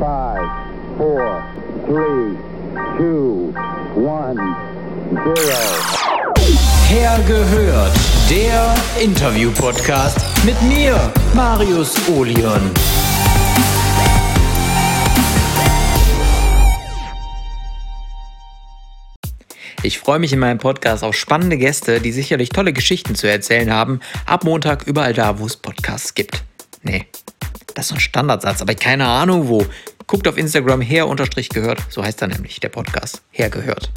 Five, four, three, two, one, zero. Hergehört, der Interview-Podcast mit mir, Marius Olion. Ich freue mich in meinem Podcast auf spannende Gäste, die sicherlich tolle Geschichten zu erzählen haben. Ab Montag überall da, wo es Podcasts gibt. Nee, das ist ein Standardsatz, aber keine Ahnung wo. Guckt auf Instagram her-gehört, so heißt er nämlich, der Podcast. Hergehört.